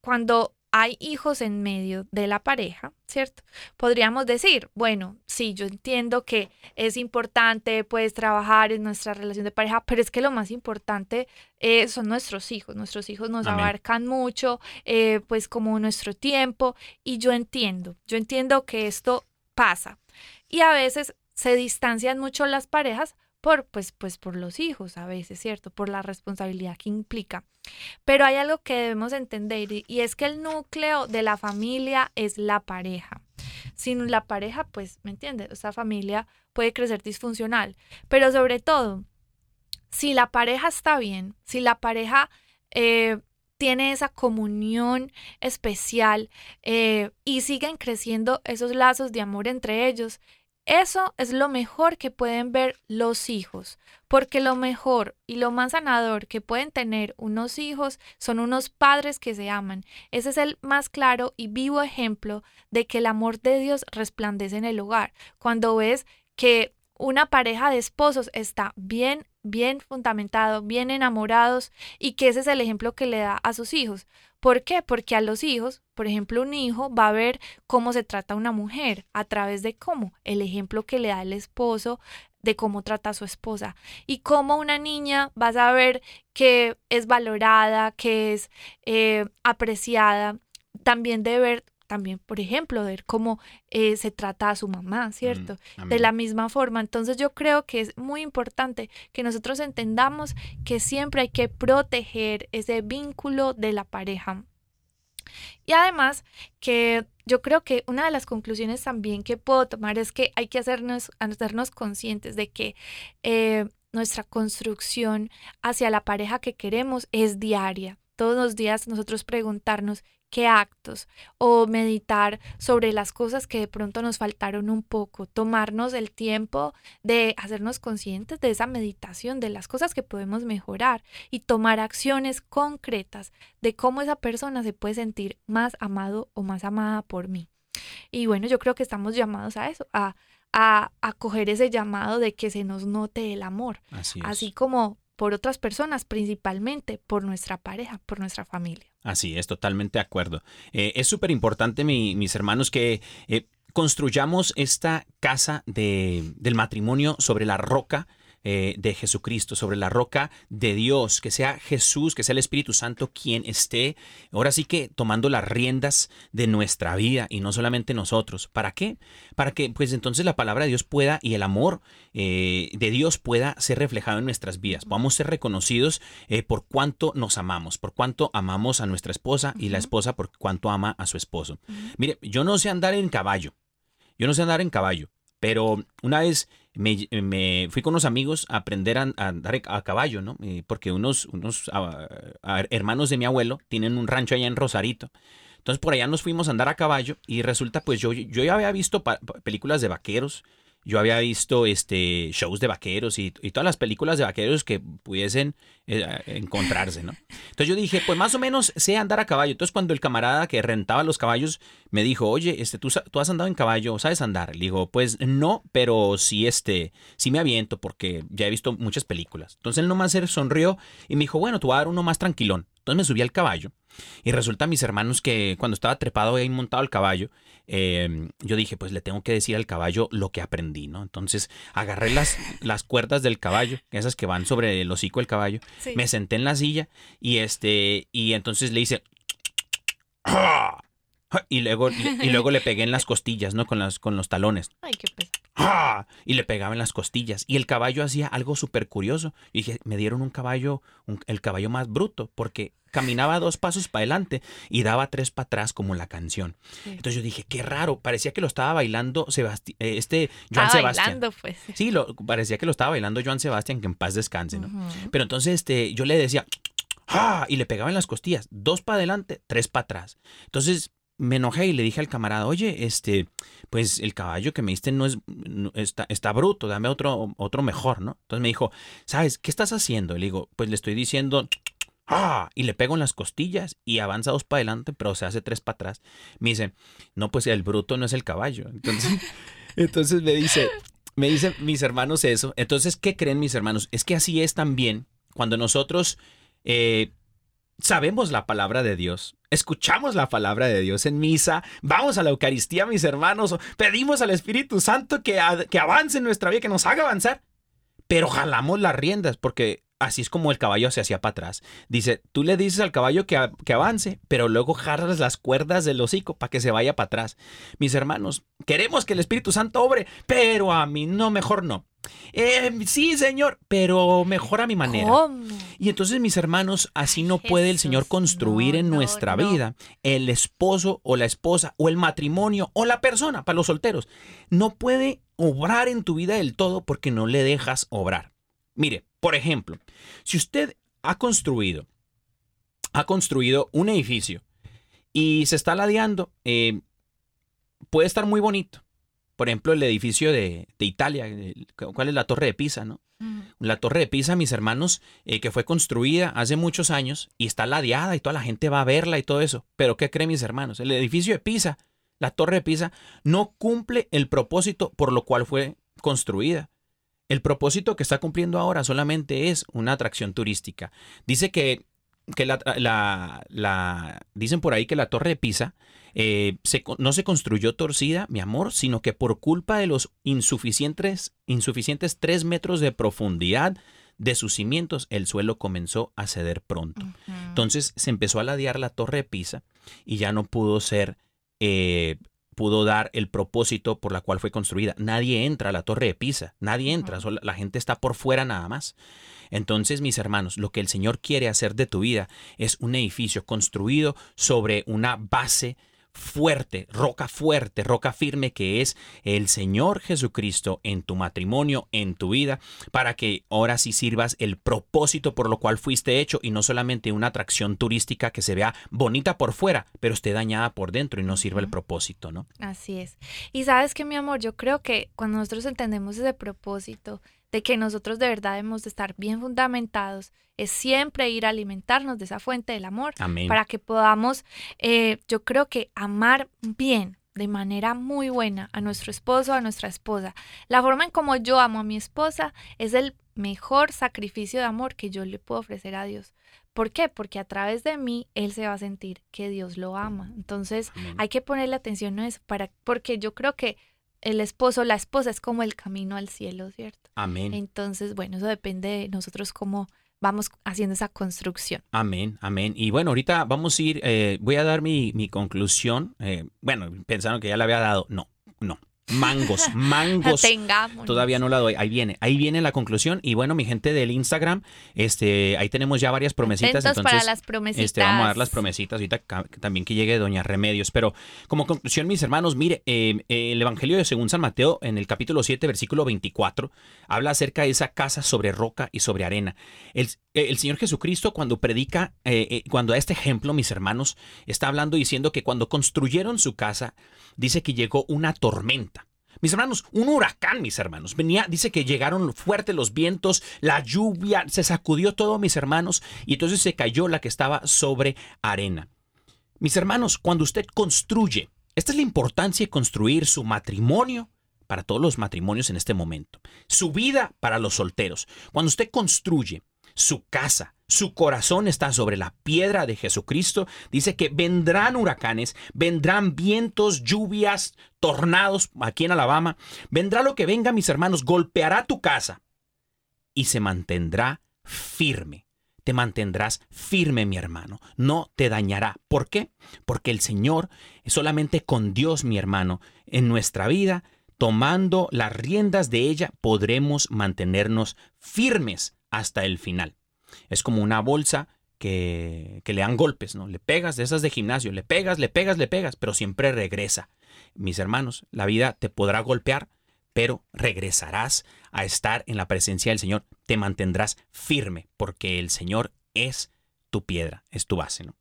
cuando hay hijos en medio de la pareja, ¿cierto? Podríamos decir, bueno, sí, yo entiendo que es importante, pues, trabajar en nuestra relación de pareja, pero es que lo más importante eh, son nuestros hijos. Nuestros hijos nos Amén. abarcan mucho, eh, pues, como nuestro tiempo, y yo entiendo, yo entiendo que esto pasa. Y a veces se distancian mucho las parejas por, pues, pues, por los hijos, a veces, ¿cierto? Por la responsabilidad que implica. Pero hay algo que debemos entender y, es que el núcleo de la familia es la pareja. Sin la pareja, pues, ¿me entiendes? Esa familia puede crecer disfuncional. Pero sobre todo, si la pareja está bien, si la pareja eh, tiene esa comunión especial eh, y siguen creciendo esos lazos de amor entre ellos, eso es lo mejor que pueden ver los hijos, porque lo mejor y lo más sanador que pueden tener unos hijos son unos padres que se aman. Ese es el más claro y vivo ejemplo de que el amor de Dios resplandece en el hogar. Cuando ves que una pareja de esposos está bien, bien fundamentado, bien enamorados y que ese es el ejemplo que le da a sus hijos. ¿Por qué? Porque a los hijos, por ejemplo, un hijo va a ver cómo se trata una mujer a través de cómo, el ejemplo que le da el esposo de cómo trata a su esposa y cómo una niña va a saber que es valorada, que es eh, apreciada, también de ver, también, por ejemplo, ver cómo eh, se trata a su mamá, ¿cierto? Mm, amén. de la misma forma. Entonces yo creo que es muy importante que nosotros entendamos que siempre hay que proteger ese vínculo de la pareja. Y además que yo creo que una de las conclusiones también que puedo tomar es que hay que hacernos, hacernos conscientes de que eh, nuestra construcción hacia la pareja que queremos es diaria. Todos los días nosotros preguntarnos qué actos o meditar sobre las cosas que de pronto nos faltaron un poco, tomarnos el tiempo de hacernos conscientes de esa meditación, de las cosas que podemos mejorar y tomar acciones concretas de cómo esa persona se puede sentir más amado o más amada por mí. Y bueno, yo creo que estamos llamados a eso, a, a, a coger ese llamado de que se nos note el amor, Así es. así como por otras personas, principalmente por nuestra pareja, por nuestra familia. Así es, totalmente de acuerdo. Eh, es súper importante, mi- mis hermanos, que eh, construyamos esta casa de- del matrimonio sobre la roca eh, de Jesucristo, sobre la roca de Dios, que sea Jesús, que sea el Espíritu Santo quien esté, ahora sí que tomando las riendas de nuestra vida y no solamente nosotros. ¿Para qué? Para que pues entonces la palabra de Dios pueda y el amor eh, de Dios pueda ser reflejado en nuestras vidas. Podamos ser reconocidos eh, por cuánto nos amamos, por cuánto amamos a nuestra esposa y la esposa por cuánto ama a su esposo. Mire, yo no sé andar en caballo, yo no sé andar en caballo, pero una vez me, fui con unos amigos a aprender a, andar a caballo, ¿no? Eh, porque unos, unos ah, ah, hermanos de mi abuelo tienen un rancho allá en Rosarito. Entonces por allá nos fuimos a andar a caballo y resulta pues yo, yo ya había visto películas de vaqueros, yo había visto este shows de vaqueros y, todas las películas de vaqueros que pudiesen eh, encontrarse. Entonces yo dije, pues más o menos sé andar a caballo. Entonces cuando el camarada que rentaba los caballos me dijo, oye, este, ¿tú, tú has andado en caballo, ¿sabes andar? Le digo, pues no, pero sí, este, sí me aviento porque ya he visto muchas películas. Entonces él nomás sonrió y me dijo, bueno, tú vas a dar uno más tranquilón. Entonces me subí al caballo Y resulta, mis hermanos, que cuando estaba trepado ahí montado al caballo, eh, yo dije, pues le tengo que decir al caballo lo que aprendí, ¿no? Entonces agarré las, las cuerdas del caballo, esas que van sobre el hocico del caballo, Sí. me senté en la silla y este, y entonces le hice... "Ah", Y luego, y luego le pegué en las costillas, ¿no? Con, las, con los talones. Ay, qué pesado. ¡Ah! Y le pegaba en las costillas. Y el caballo hacía algo súper curioso. Y dije, me dieron un caballo, un- el caballo más bruto, porque caminaba dos pasos para adelante y daba tres para atrás como la canción. Sí. Entonces yo dije, qué raro, parecía que lo estaba bailando Sebasti- eh, este Joan Estaba Sebastián. bailando, pues. Sí, lo, parecía que lo estaba bailando Joan Sebastián, que en paz descanse, ¿no? Pero entonces este, yo le decía, ¡ah! Y le pegaba en las costillas, dos para adelante, tres para atrás. Entonces me enojé y le dije al camarada, oye, este, pues el caballo que me diste no es, está, está bruto, dame otro, otro mejor, ¿no? Entonces me dijo, ¿sabes qué estás haciendo? Le digo, pues le estoy diciendo, ¡ah! Y le pego en las costillas y avanza dos para adelante, pero se hace tres para atrás. Me dice, no, pues el bruto no es el caballo. Entonces, entonces me dice, me dicen mis hermanos eso. Entonces, ¿qué creen mis hermanos? Es que así es también cuando nosotros eh, sabemos la palabra de Dios, escuchamos la palabra de Dios en misa, vamos a la Eucaristía, mis hermanos, pedimos al Espíritu Santo que, que avance en nuestra vida, que nos haga avanzar, pero jalamos las riendas porque así es como el caballo se hacía para atrás. Dice, tú le dices al caballo que, que avance, pero luego jalas las cuerdas del hocico para que se vaya para atrás. Mis hermanos, queremos que el Espíritu Santo obre, pero a mí no, mejor no. "Eh, sí, Señor, pero mejor a mi manera. ¿Cómo? Y entonces, mis hermanos, así no puede el Señor construir no, en no, nuestra no. vida el esposo o la esposa o el matrimonio o la persona para los solteros. No puede obrar en tu vida del todo porque no le dejas obrar. Mire, por ejemplo, si usted ha construido, ha construido un edificio y se está ladeando, eh, puede estar muy bonito. Por ejemplo, el edificio de, de Italia, ¿cuál es la Torre de Pisa, no? La Torre de Pisa, mis hermanos, eh, que fue construida hace muchos años y está ladeada y toda la gente va a verla y todo eso. Pero ¿qué creen mis hermanos? El edificio de Pisa, la Torre de Pisa, no cumple el propósito por lo cual fue construida. El propósito que está cumpliendo ahora solamente es una atracción turística. Dice que, que la, la- la- dicen por ahí que la Torre de Pisa eh, se no se construyó torcida, mi amor, sino que por culpa de los insuficientes, insuficientes tres metros de profundidad de sus cimientos, el suelo comenzó a ceder pronto. Entonces se empezó a ladear la torre de Pisa y ya no pudo ser, eh, pudo dar el propósito por la cual fue construida. Nadie entra a la torre de Pisa, nadie entra, solo- la gente está por fuera nada más. Entonces, mis hermanos, lo que el Señor quiere hacer de tu vida es un edificio construido sobre una base fuerte, roca fuerte, roca firme que es el Señor Jesucristo en tu matrimonio, en tu vida, para que ahora sí sirvas el propósito por lo cual fuiste hecho y no solamente una atracción turística que se vea bonita por fuera, pero esté dañada por dentro y no sirva el propósito, ¿no? Así es. Y sabes que, mi amor, yo creo que cuando nosotros entendemos ese propósito de que nosotros de verdad debemos de estar bien fundamentados, es siempre ir a alimentarnos de esa fuente del amor Amén. para que podamos, eh, yo creo que amar bien, de manera muy buena, a nuestro esposo, a nuestra esposa. La forma en como yo amo a mi esposa es el mejor sacrificio de amor que yo le puedo ofrecer a Dios. ¿Por qué? Porque a través de mí Él se va a sentir que Dios lo ama. Entonces, Amén. hay que ponerle atención a eso, para, porque yo creo que el esposo, la esposa es como el camino al cielo, ¿cierto? Amén. Entonces, bueno, eso depende de nosotros cómo vamos haciendo esa construcción. Amén, amén. Y bueno, ahorita vamos a ir, eh, voy a dar mi, mi conclusión. Eh, bueno, pensaron que ya la había dado. No, no. Mangos, mangos. Tengamos. Todavía no la doy. Ahí viene, ahí viene la conclusión. Y bueno, mi gente del Instagram, este, ahí tenemos ya varias promesitas. Entonces, para las promesitas. este, vamos a dar las promesitas ahorita también que llegue Doña Remedios. Pero como conclusión, mis hermanos, mire, eh, eh, el Evangelio de según San Mateo, en el capítulo 7, versículo 24, habla acerca de esa casa sobre roca y sobre arena. El, eh, el Señor Jesucristo, cuando predica, eh, cuando da este ejemplo, mis hermanos, está hablando diciendo que cuando construyeron su casa, dice que llegó una tormenta. Mis hermanos, un huracán, mis hermanos. Venía, dice que llegaron fuertes los vientos, la lluvia, se sacudió todo, mis hermanos, y entonces se cayó la que estaba sobre arena. Mis hermanos, cuando usted construye, esta es la importancia de construir su matrimonio para todos los matrimonios en este momento, su vida para los solteros. Cuando usted construye, su casa, su corazón está sobre la piedra de Jesucristo, dice que vendrán huracanes, vendrán vientos, lluvias, tornados aquí en Alabama, vendrá lo que venga, mis hermanos, golpeará tu casa y se mantendrá firme. Te mantendrás firme, mi hermano. No te dañará. ¿Por qué? Porque el Señor, solamente con Dios, mi hermano, en nuestra vida, tomando las riendas de ella, podremos mantenernos firmes hasta el final. Es como una bolsa que, que, le dan golpes, ¿no? Le pegas de esas de gimnasio, le pegas, le pegas, le pegas, pero siempre regresa. Mis hermanos, la vida te podrá golpear, pero regresarás a estar en la presencia del Señor. Te mantendrás firme, porque el Señor es tu piedra, es tu base, ¿no?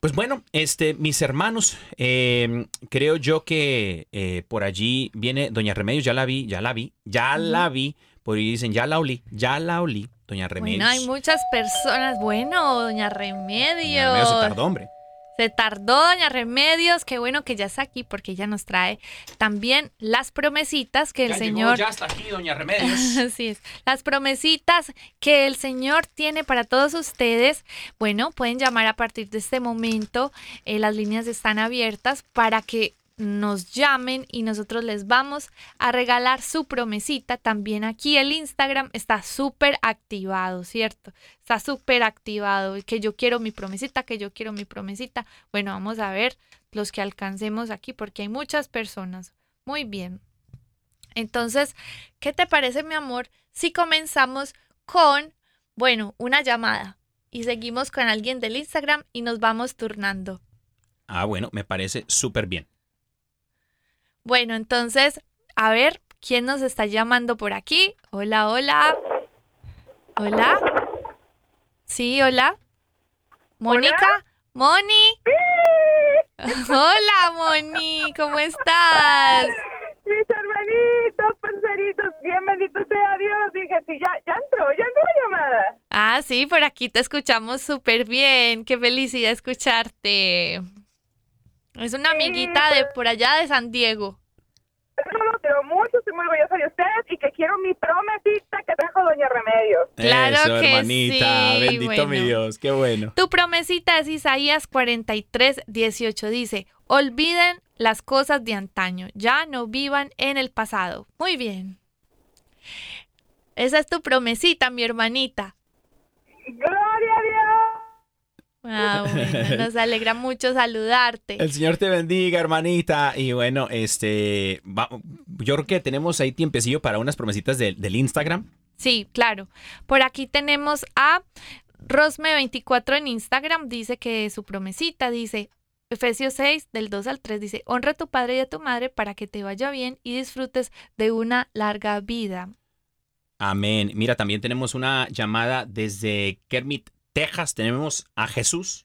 Pues bueno, este, mis hermanos, eh, creo yo que eh, por allí viene Doña Remedios, ya la vi, ya la vi, ya la vi, por ahí dicen, ya la olí, ya la olí, Doña Remedios. Bueno, hay muchas personas. Bueno, Doña Remedios. Doña Remedios se tardó, hombre. Se tardó Doña Remedios, qué bueno que ya está aquí porque ella nos trae también las promesitas que el ya Señor... Llegó, ya está aquí, Doña Remedios. Así es. Las promesitas que el Señor tiene para todos ustedes. Bueno, pueden llamar a partir de este momento. Eh, las líneas están abiertas para que nos llamen y nosotros les vamos a regalar su promesita. También aquí el Instagram está súper activado, ¿cierto? Está súper activado. Que yo quiero mi promesita, que yo quiero mi promesita. Bueno, vamos a ver los que alcancemos aquí porque hay muchas personas. Muy bien. Entonces, ¿qué te parece, mi amor, si comenzamos con, bueno, una llamada y seguimos con alguien del Instagram y nos vamos turnando? Ah, bueno, me parece súper bien. Bueno, entonces, a ver, ¿quién nos está llamando por aquí? Hola, hola. Hola. Sí, hola. Mónica. Moni. Hola, Moni, ¿cómo estás? Mis hermanitos, parceritos, bien bendito sea Dios. Dije, sí, ya, ya entró, ya entró la llamada. Ah, sí, por aquí te escuchamos súper bien. Qué felicidad escucharte. Es una amiguita de por allá de San Diego. Yo lo quiero mucho, estoy muy orgullosa de ustedes y que quiero mi promesita que trajo Doña Remedios. Claro Eso, que hermanita, sí, bendito mi bueno. Dios, qué bueno. Tu promesita es Isaías 43, 18. Dice, olviden las cosas de antaño, ya no vivan en el pasado. Muy bien. Esa es tu promesita, mi hermanita. ¡Gloria! Ah, bueno, nos alegra mucho saludarte. El Señor te bendiga, hermanita. Y bueno, este, va- yo creo que tenemos ahí tiempecillo para unas promesitas del Instagram. Sí, claro. Por aquí tenemos a Rosme24 en Instagram, dice que su promesita dice, Efesios 6, del 2 al 3, dice, honra a tu padre y a tu madre para que te vaya bien y disfrutes de una larga vida. Amén. Mira, también tenemos una llamada desde Kermit, Texas. Tenemos a Jesús.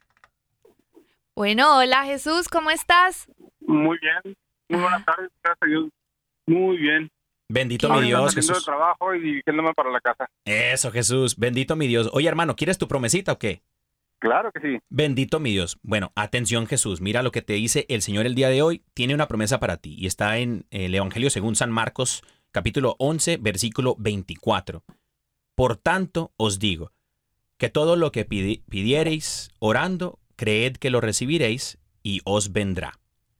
Bueno, hola Jesús, ¿cómo estás? Muy bien. Muy buenas tardes, gracias a Dios. Muy bien. Bendito mi Dios, Jesús. trabajo y dirigiéndome para la casa. Eso, Jesús. Bendito mi Dios. Oye, hermano, ¿quieres tu promesita o qué? Claro que sí. Bendito mi Dios. Bueno, atención Jesús, mira lo que te dice el Señor el día de hoy. Tiene una promesa para ti y está en el Evangelio según San Marcos, capítulo 11, versículo 24. Por tanto os digo, que todo lo que pidi- pidiereis orando, creed que lo recibiréis y os vendrá.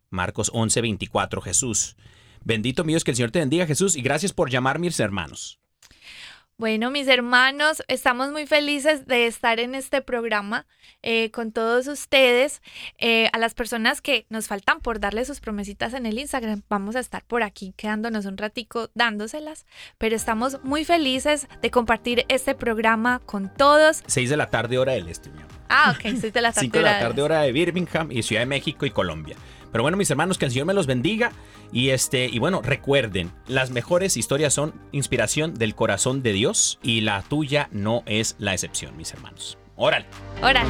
Marcos 11, 24, Jesús. Bendito mi Dios, que el Señor te bendiga Jesús y gracias por llamar mis hermanos. Bueno, mis hermanos, estamos muy felices de estar en este programa eh, con todos ustedes. Eh, a las personas que nos faltan por darle sus promesitas en el Instagram, vamos a estar por aquí quedándonos un ratico dándoselas, pero estamos muy felices de compartir este programa con todos. 6 de la tarde hora del este, mi amor. Ah, ok, soy de la 5 de la tarde hora de Birmingham y Ciudad de México y Colombia. Pero bueno, mis hermanos, que el Señor me los bendiga. Y este, y bueno, recuerden, las mejores historias son inspiración del corazón de Dios y la tuya no es la excepción, mis hermanos. Órale. Órale.